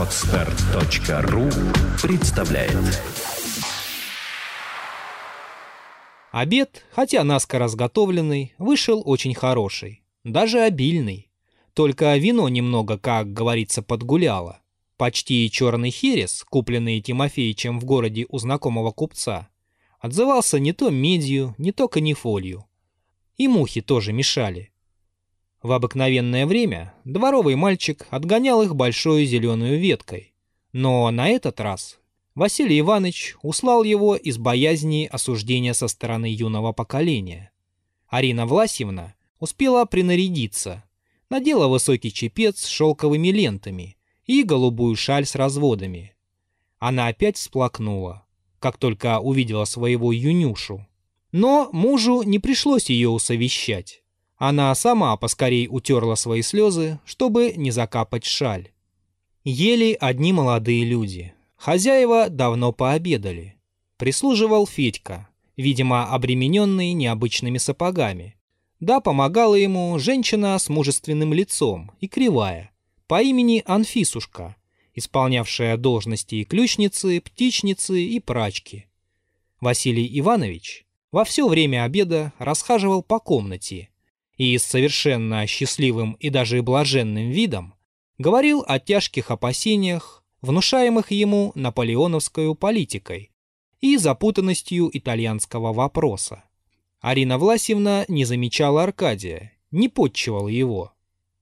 Отстар.ру представляет Обед, хотя наскоро разготовленный, вышел очень хороший, даже обильный. Только вино немного, как говорится, подгуляло. Почти черный херес, купленный Тимофеичем в городе у знакомого купца, отзывался не то медью, не то канифолью. И мухи тоже мешали. В обыкновенное время дворовый мальчик отгонял их большой зеленой веткой. Но на этот раз Василий Иванович услал его из боязни осуждения со стороны юного поколения. Арина Власьевна успела принарядиться, надела высокий чепец с шелковыми лентами и голубую шаль с разводами. Она опять всплакнула, как только увидела своего юнюшу. Но мужу не пришлось ее усовещать. Она сама поскорей утерла свои слезы, чтобы не закапать шаль. Ели одни молодые люди. Хозяева давно пообедали. Прислуживал Федька, видимо, обремененный необычными сапогами. Да, помогала ему женщина с мужественным лицом и кривая, по имени Анфисушка, исполнявшая должности и ключницы, птичницы и прачки. Василий Иванович во все время обеда расхаживал по комнате и с совершенно счастливым и даже блаженным видом говорил о тяжких опасениях, внушаемых ему наполеоновской политикой и запутанностью итальянского вопроса. Арина Власьевна не замечала Аркадия, не подчивала его.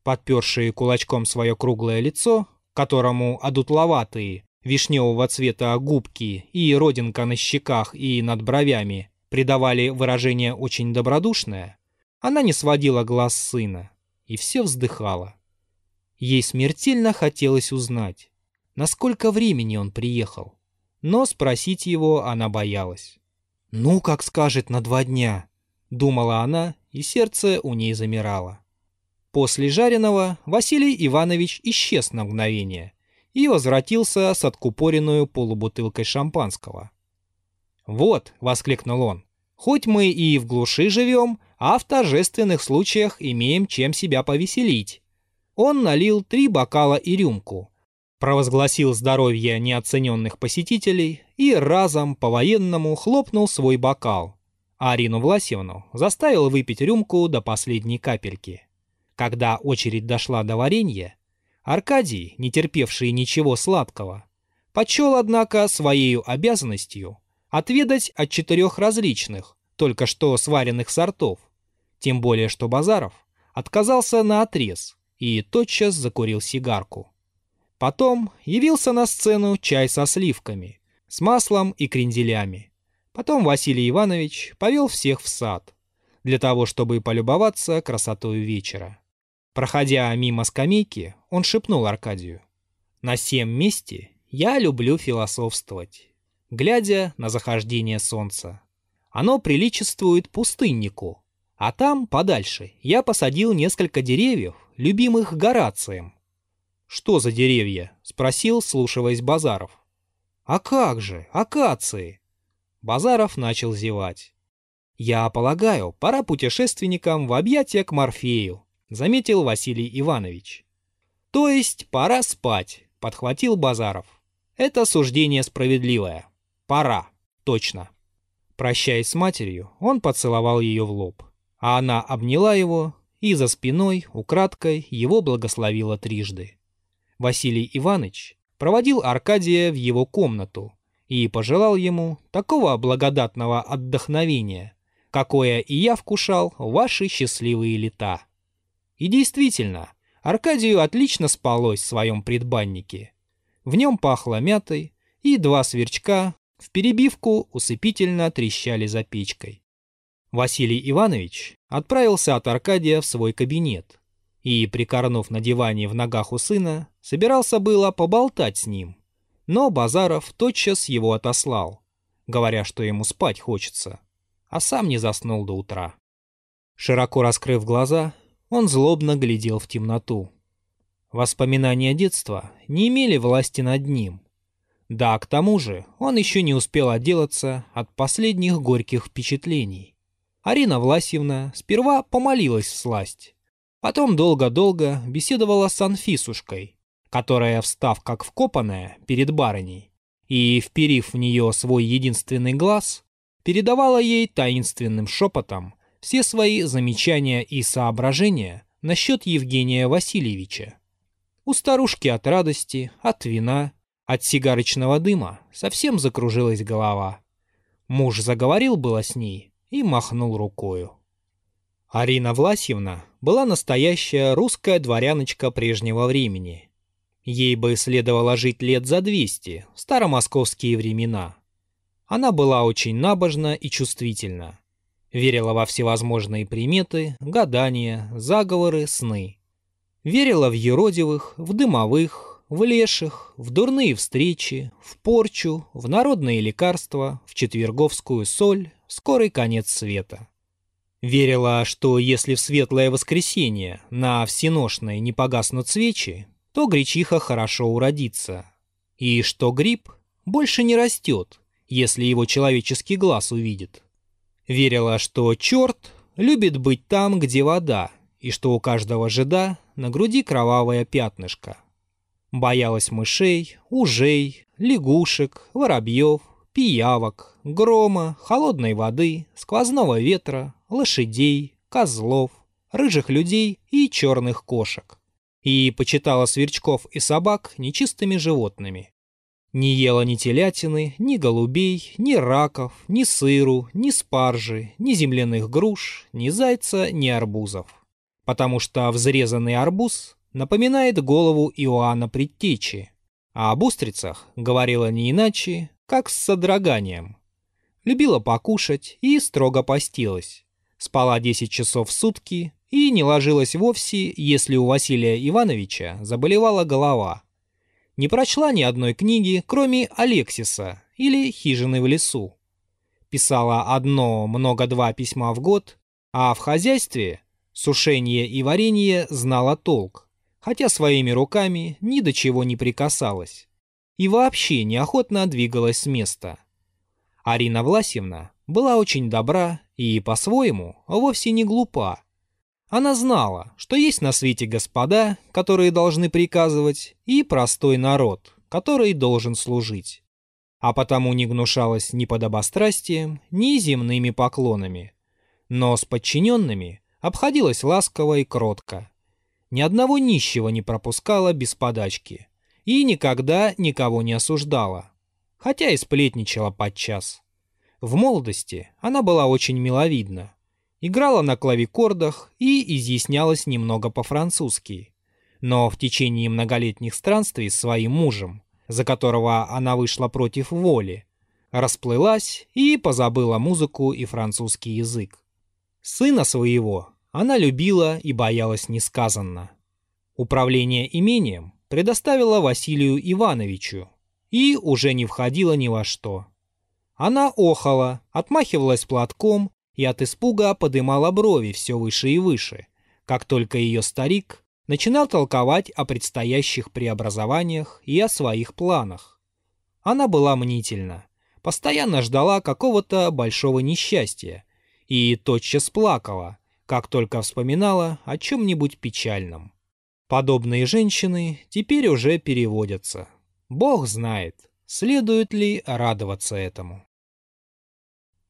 Подпершие кулачком свое круглое лицо, которому одутловатые, вишневого цвета губки и родинка на щеках и над бровями придавали выражение очень добродушное, она не сводила глаз сына и все вздыхала. Ей смертельно хотелось узнать, насколько времени он приехал, но спросить его она боялась. «Ну, как скажет, на два дня», — думала она, и сердце у ней замирало. После жареного Василий Иванович исчез на мгновение и возвратился с откупоренную полубутылкой шампанского. «Вот», — воскликнул он, — «хоть мы и в глуши живем, а в торжественных случаях имеем чем себя повеселить. Он налил три бокала и рюмку, провозгласил здоровье неоцененных посетителей и разом по-военному хлопнул свой бокал. Арину Власьевну заставил выпить рюмку до последней капельки. Когда очередь дошла до варенья, Аркадий, не терпевший ничего сладкого, почел, однако, своей обязанностью отведать от четырех различных, только что сваренных сортов, тем более, что Базаров отказался на отрез и тотчас закурил сигарку. Потом явился на сцену чай со сливками, с маслом и кренделями. Потом Василий Иванович повел всех в сад, для того, чтобы полюбоваться красотой вечера. Проходя мимо скамейки, он шепнул Аркадию. «На всем месте я люблю философствовать, глядя на захождение солнца. Оно приличествует пустыннику, а там, подальше, я посадил несколько деревьев, любимых Горацием. «Что за деревья?» — спросил, слушаясь Базаров. «А как же, акации!» Базаров начал зевать. «Я полагаю, пора путешественникам в объятия к Морфею», — заметил Василий Иванович. «То есть пора спать», — подхватил Базаров. «Это суждение справедливое. Пора, точно». Прощаясь с матерью, он поцеловал ее в лоб а она обняла его и за спиной, украдкой, его благословила трижды. Василий Иванович проводил Аркадия в его комнату и пожелал ему такого благодатного отдохновения, какое и я вкушал ваши счастливые лета. И действительно, Аркадию отлично спалось в своем предбаннике. В нем пахло мятой, и два сверчка в перебивку усыпительно трещали за печкой. Василий Иванович отправился от Аркадия в свой кабинет и, прикорнув на диване в ногах у сына, собирался было поболтать с ним. Но Базаров тотчас его отослал, говоря, что ему спать хочется, а сам не заснул до утра. Широко раскрыв глаза, он злобно глядел в темноту. Воспоминания детства не имели власти над ним. Да, к тому же он еще не успел отделаться от последних горьких впечатлений. Арина Власьевна сперва помолилась в сласть. Потом долго-долго беседовала с Анфисушкой, которая, встав как вкопанная перед барыней и вперив в нее свой единственный глаз, передавала ей таинственным шепотом все свои замечания и соображения насчет Евгения Васильевича. У старушки от радости, от вина, от сигарочного дыма совсем закружилась голова. Муж заговорил было с ней и махнул рукою. Арина Власьевна была настоящая русская дворяночка прежнего времени. Ей бы следовало жить лет за 200, в старомосковские времена. Она была очень набожна и чувствительна. Верила во всевозможные приметы, гадания, заговоры, сны. Верила в еродивых, в дымовых, в леших, в дурные встречи, в порчу, в народные лекарства, в четверговскую соль, скорый конец света. Верила, что если в светлое воскресенье на всеношной не погаснут свечи, то гречиха хорошо уродится, и что гриб больше не растет, если его человеческий глаз увидит. Верила, что черт любит быть там, где вода, и что у каждого жида на груди кровавое пятнышко. Боялась мышей, ужей, лягушек, воробьев, пиявок, грома, холодной воды, сквозного ветра, лошадей, козлов, рыжих людей и черных кошек. И почитала сверчков и собак нечистыми животными. Не ела ни телятины, ни голубей, ни раков, ни сыру, ни спаржи, ни земляных груш, ни зайца, ни арбузов. Потому что взрезанный арбуз напоминает голову Иоанна Предтечи, а об устрицах говорила не иначе, как с содроганием. Любила покушать и строго постилась спала 10 часов в сутки и не ложилась вовсе, если у Василия Ивановича заболевала голова. Не прочла ни одной книги, кроме Алексиса или «Хижины в лесу». Писала одно, много-два письма в год, а в хозяйстве сушение и варенье знала толк, хотя своими руками ни до чего не прикасалась. И вообще неохотно двигалась с места. Арина Власьевна была очень добра и, по-своему, вовсе не глупа. Она знала, что есть на свете господа, которые должны приказывать, и простой народ, который должен служить. А потому не гнушалась ни подобострастием, ни земными поклонами. Но с подчиненными обходилась ласково и кротко. Ни одного нищего не пропускала без подачки. И никогда никого не осуждала. Хотя и сплетничала подчас. В молодости она была очень миловидна. Играла на клавикордах и изъяснялась немного по-французски. Но в течение многолетних странствий с своим мужем, за которого она вышла против воли, расплылась и позабыла музыку и французский язык. Сына своего она любила и боялась несказанно. Управление имением предоставила Василию Ивановичу и уже не входила ни во что. Она охала, отмахивалась платком и от испуга подымала брови все выше и выше, как только ее старик начинал толковать о предстоящих преобразованиях и о своих планах. Она была мнительна, постоянно ждала какого-то большого несчастья и тотчас плакала, как только вспоминала о чем-нибудь печальном. Подобные женщины теперь уже переводятся. Бог знает, следует ли радоваться этому.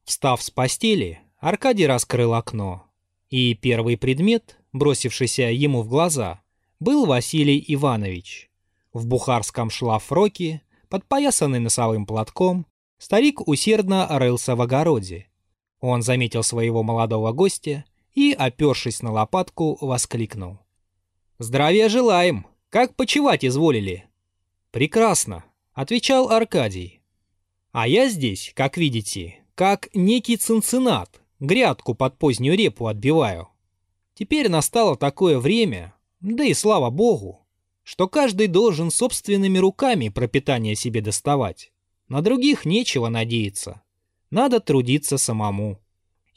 Встав с постели, Аркадий раскрыл окно. И первый предмет, бросившийся ему в глаза, был Василий Иванович. В бухарском шлафроке, подпоясанный носовым платком, старик усердно рылся в огороде. Он заметил своего молодого гостя и, опершись на лопатку, воскликнул. «Здравия желаем! Как почевать изволили?» «Прекрасно», — отвечал Аркадий. «А я здесь, как видите, как некий цинцинат, грядку под позднюю репу отбиваю. Теперь настало такое время, да и слава богу, что каждый должен собственными руками пропитание себе доставать. На других нечего надеяться. Надо трудиться самому.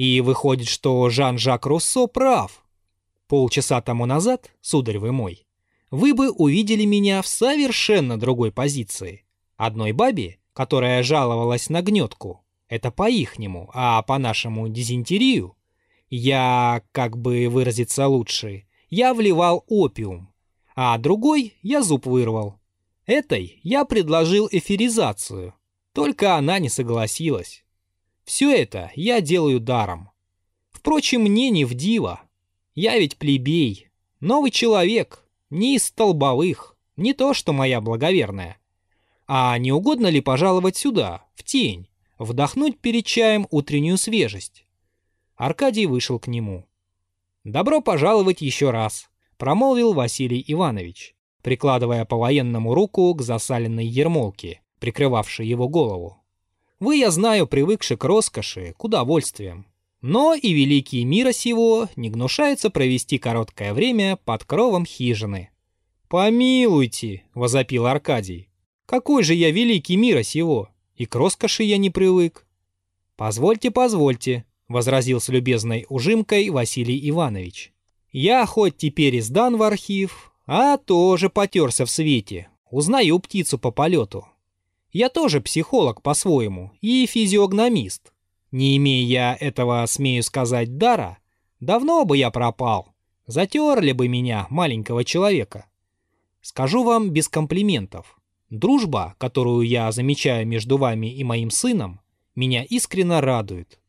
И выходит, что Жан-Жак Руссо прав. Полчаса тому назад, сударь вы мой, вы бы увидели меня в совершенно другой позиции. Одной бабе, которая жаловалась на гнетку, это по-ихнему, а по-нашему дизентерию. Я, как бы выразиться лучше, я вливал опиум. а другой я зуб вырвал. Этой я предложил эфиризацию, только она не согласилась. Все это я делаю даром. Впрочем, мне не в диво. Я ведь плебей, новый человек, не из столбовых, не то что моя благоверная. А не угодно ли пожаловать сюда, в тень, вдохнуть перед чаем утреннюю свежесть? Аркадий вышел к нему. «Добро пожаловать еще раз», — промолвил Василий Иванович, прикладывая по-военному руку к засаленной ермолке, прикрывавшей его голову. «Вы, я знаю, привыкши к роскоши, к удовольствиям. Но и великий мира сего не гнушается провести короткое время под кровом хижины». «Помилуйте», — возопил Аркадий, — «какой же я великий мира сего, и к роскоши я не привык». «Позвольте, позвольте», возразил с любезной ужимкой Василий Иванович. «Я хоть теперь и сдан в архив, а тоже потерся в свете, узнаю птицу по полету. Я тоже психолог по-своему и физиогномист. Не имея я этого, смею сказать, дара, давно бы я пропал, затерли бы меня, маленького человека. Скажу вам без комплиментов. Дружба, которую я замечаю между вами и моим сыном, меня искренне радует.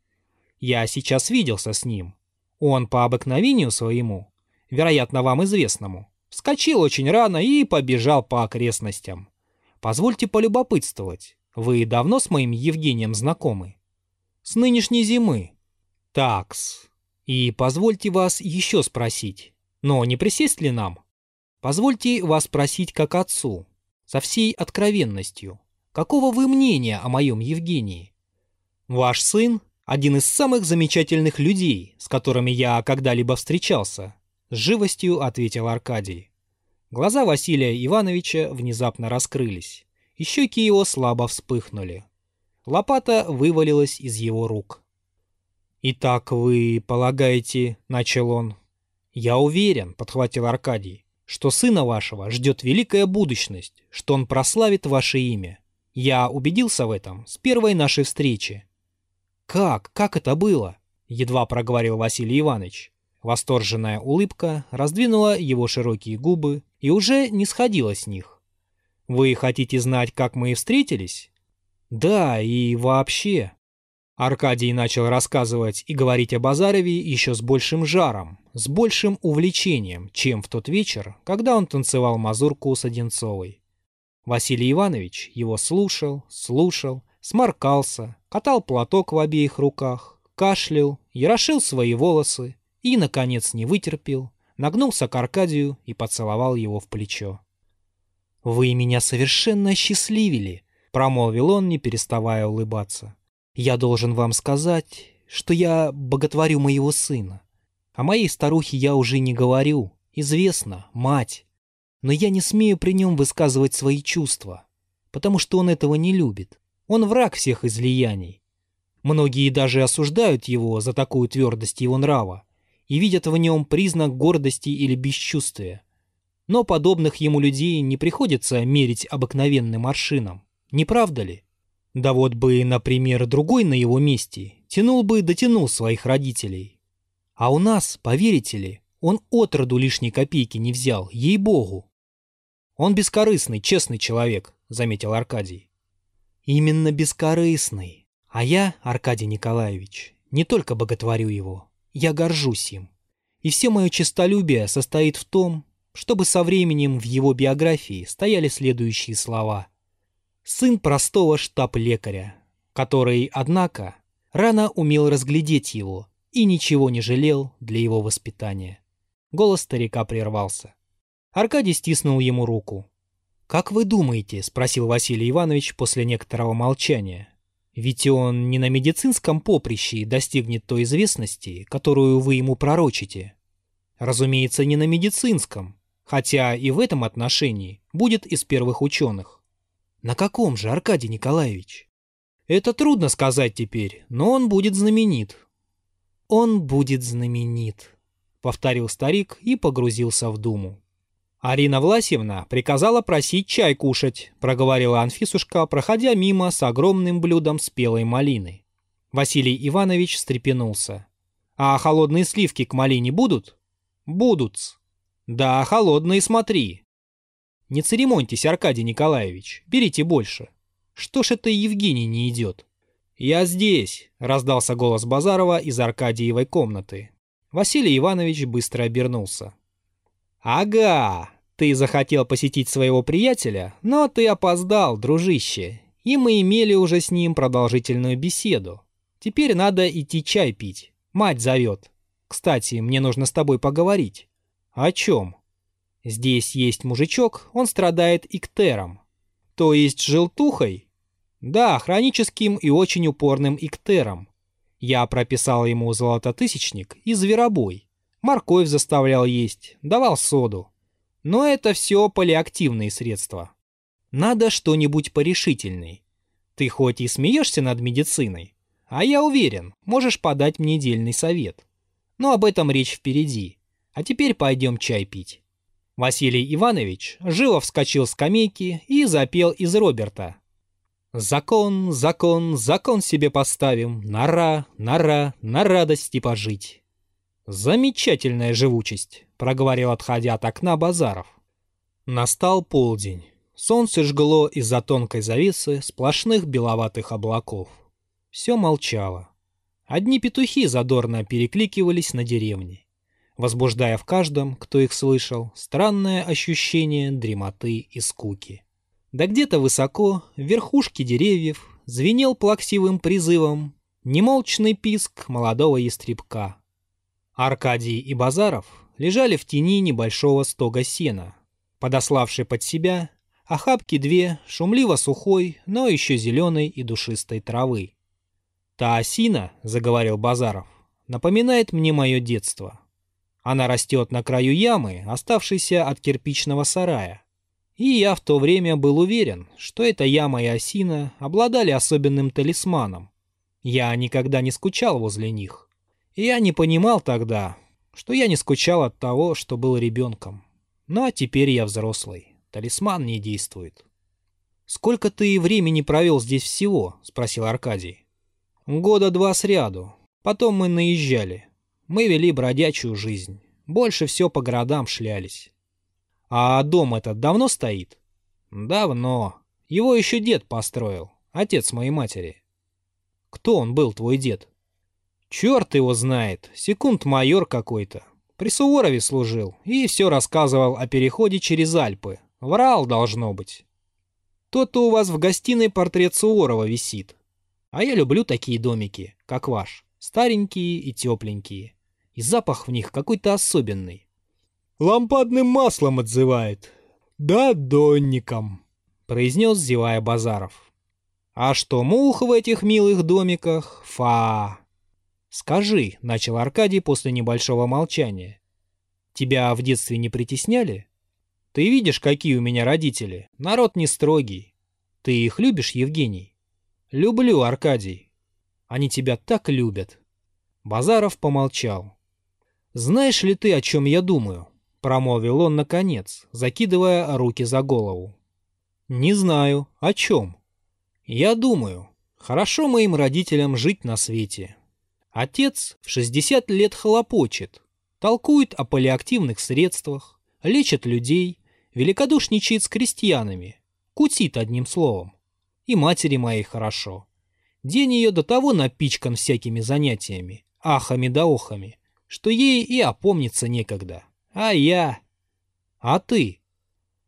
Я сейчас виделся с ним. Он по обыкновению своему, вероятно, вам известному, вскочил очень рано и побежал по окрестностям. Позвольте полюбопытствовать. Вы давно с моим Евгением знакомы? С нынешней зимы. Такс. И позвольте вас еще спросить. Но не присесть ли нам? Позвольте вас спросить как отцу, со всей откровенностью. Какого вы мнения о моем Евгении? Ваш сын один из самых замечательных людей, с которыми я когда-либо встречался, с живостью ответил Аркадий. Глаза Василия Ивановича внезапно раскрылись, и щеки его слабо вспыхнули. Лопата вывалилась из его рук. «Итак, вы полагаете, — начал он, — я уверен, — подхватил Аркадий, — что сына вашего ждет великая будущность, что он прославит ваше имя. Я убедился в этом с первой нашей встречи. «Как? Как это было?» — едва проговорил Василий Иванович. Восторженная улыбка раздвинула его широкие губы и уже не сходила с них. «Вы хотите знать, как мы и встретились?» «Да, и вообще...» Аркадий начал рассказывать и говорить о Базареве еще с большим жаром, с большим увлечением, чем в тот вечер, когда он танцевал мазурку с Одинцовой. Василий Иванович его слушал, слушал, сморкался, катал платок в обеих руках, кашлял, ярошил свои волосы и, наконец, не вытерпел, нагнулся к Аркадию и поцеловал его в плечо. «Вы меня совершенно осчастливили», — промолвил он, не переставая улыбаться. «Я должен вам сказать, что я боготворю моего сына. О моей старухе я уже не говорю, известно, мать. Но я не смею при нем высказывать свои чувства, потому что он этого не любит. Он враг всех излияний. Многие даже осуждают его за такую твердость его нрава и видят в нем признак гордости или бесчувствия. Но подобных ему людей не приходится мерить обыкновенным аршином, не правда ли? Да вот бы, например, другой на его месте тянул бы и дотянул своих родителей. А у нас, поверите ли, он отроду лишней копейки не взял, ей-богу. Он бескорыстный, честный человек, заметил Аркадий. Именно бескорыстный. А я, Аркадий Николаевич, не только боготворю его, я горжусь им. И все мое честолюбие состоит в том, чтобы со временем в его биографии стояли следующие слова. Сын простого штаб-лекаря, который, однако, рано умел разглядеть его и ничего не жалел для его воспитания. Голос старика прервался. Аркадий стиснул ему руку. «Как вы думаете?» — спросил Василий Иванович после некоторого молчания. «Ведь он не на медицинском поприще достигнет той известности, которую вы ему пророчите. Разумеется, не на медицинском, хотя и в этом отношении будет из первых ученых. На каком же, Аркадий Николаевич? Это трудно сказать теперь, но он будет знаменит. Он будет знаменит, повторил старик и погрузился в думу. «Арина Власьевна приказала просить чай кушать», — проговорила Анфисушка, проходя мимо с огромным блюдом спелой малины. Василий Иванович встрепенулся. «А холодные сливки к малине будут?» «Будут. Да, холодные смотри. Не церемоньтесь, Аркадий Николаевич, берите больше. Что ж это Евгений не идет? «Я здесь!» — раздался голос Базарова из Аркадиевой комнаты. Василий Иванович быстро обернулся. «Ага, ты захотел посетить своего приятеля, но ты опоздал, дружище, и мы имели уже с ним продолжительную беседу. Теперь надо идти чай пить. Мать зовет. Кстати, мне нужно с тобой поговорить». «О чем?» «Здесь есть мужичок, он страдает иктером». «То есть желтухой?» «Да, хроническим и очень упорным иктером. Я прописал ему золототысячник и зверобой. Морковь заставлял есть, давал соду. Но это все полиактивные средства. Надо что-нибудь порешительней. Ты хоть и смеешься над медициной, а я уверен, можешь подать мне дельный совет. Но об этом речь впереди. А теперь пойдем чай пить. Василий Иванович живо вскочил с скамейки и запел из Роберта. «Закон, закон, закон себе поставим, нора, нора, на радости пожить». «Замечательная живучесть», — проговорил, отходя от окна Базаров. Настал полдень. Солнце жгло из-за тонкой завесы сплошных беловатых облаков. Все молчало. Одни петухи задорно перекликивались на деревне, возбуждая в каждом, кто их слышал, странное ощущение дремоты и скуки. Да где-то высоко, в верхушке деревьев, звенел плаксивым призывом немолчный писк молодого ястребка. Аркадий и Базаров лежали в тени небольшого стога сена, подославший под себя охапки две шумливо сухой, но еще зеленой и душистой травы. «Та осина, — заговорил Базаров, — напоминает мне мое детство. Она растет на краю ямы, оставшейся от кирпичного сарая. И я в то время был уверен, что эта яма и осина обладали особенным талисманом. Я никогда не скучал возле них. Я не понимал тогда, что я не скучал от того, что был ребенком. Ну а теперь я взрослый. Талисман не действует. «Сколько ты времени провел здесь всего?» — спросил Аркадий. «Года два сряду. Потом мы наезжали. Мы вели бродячую жизнь. Больше все по городам шлялись. А дом этот давно стоит? Давно. Его еще дед построил, отец моей матери. Кто он был, твой дед? Черт его знает, секунд-майор какой-то. При Суворове служил и все рассказывал о переходе через Альпы. Врал, должно быть. То-то у вас в гостиной портрет Суворова висит. А я люблю такие домики, как ваш. Старенькие и тепленькие. И запах в них какой-то особенный. Лампадным маслом отзывает. Да, донником, произнес, зевая Базаров. А что мух в этих милых домиках? Фа. Скажи, начал Аркадий после небольшого молчания. Тебя в детстве не притесняли? Ты видишь, какие у меня родители. Народ не строгий. Ты их любишь, Евгений? Люблю, Аркадий. Они тебя так любят. Базаров помолчал. Знаешь ли ты, о чем я думаю? Промолвил он наконец, закидывая руки за голову. «Не знаю. О чем?» «Я думаю, хорошо моим родителям жить на свете. Отец в 60 лет хлопочет, толкует о полиактивных средствах, лечит людей, великодушничает с крестьянами, кутит одним словом. И матери моей хорошо. День ее до того напичкан всякими занятиями, ахами да охами, что ей и опомниться некогда. А я... А ты?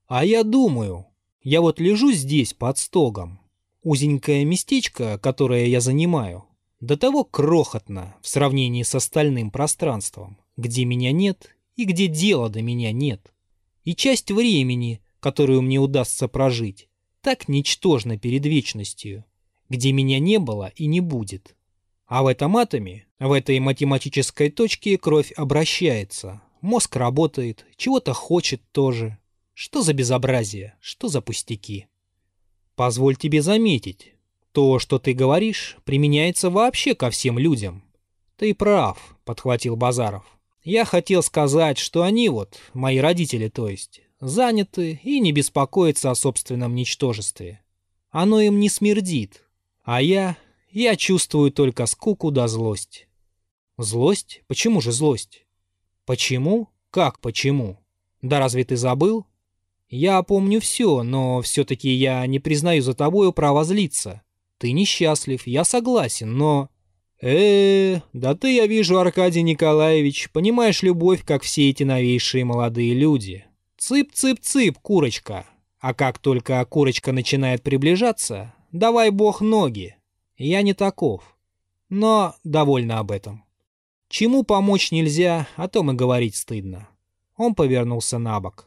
А я думаю, я вот лежу здесь под стогом. Узенькое местечко, которое я занимаю, до того крохотно в сравнении с остальным пространством, где меня нет и где дела до меня нет. И часть времени, которую мне удастся прожить, так ничтожна перед вечностью, где меня не было и не будет. А в этом атоме, в этой математической точке кровь обращается, Мозг работает, чего-то хочет тоже. Что за безобразие, что за пустяки? Позволь тебе заметить, то, что ты говоришь, применяется вообще ко всем людям. Ты прав, подхватил Базаров. Я хотел сказать, что они вот, мои родители то есть, заняты и не беспокоятся о собственном ничтожестве. Оно им не смердит. А я, я чувствую только скуку да злость. Злость? Почему же злость? Почему? Как почему? Да разве ты забыл? Я помню все, но все-таки я не признаю за тобою право злиться. Ты несчастлив, я согласен, но... э, -э да ты, я вижу, Аркадий Николаевич, понимаешь любовь, как все эти новейшие молодые люди. Цып-цып-цып, курочка. А как только курочка начинает приближаться, давай бог ноги. Я не таков. Но довольно об этом. Чему помочь нельзя, о том и говорить стыдно. Он повернулся на бок.